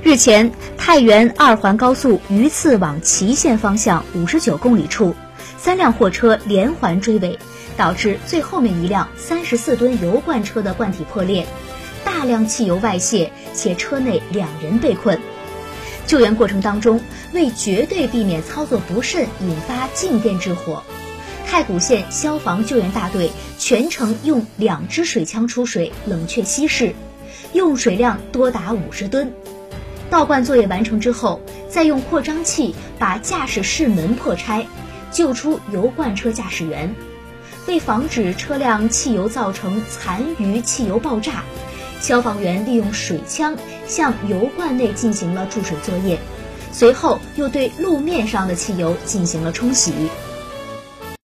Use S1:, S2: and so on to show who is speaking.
S1: 日前，太原二环高速榆次往祁县方向五十九公里处，三辆货车连环追尾，导致最后面一辆三十四吨油罐车的罐体破裂，大量汽油外泄，且车内两人被困。救援过程当中，为绝对避免操作不慎引发静电致火，太谷县消防救援大队全程用两支水枪出水冷却稀释，用水量多达五十吨。倒灌作业完成之后，再用扩张器把驾驶室门破拆，救出油罐车驾驶员。为防止车辆汽油造成残余汽油爆炸，消防员利用水枪向油罐内进行了注水作业，随后又对路面上的汽油进行了冲洗。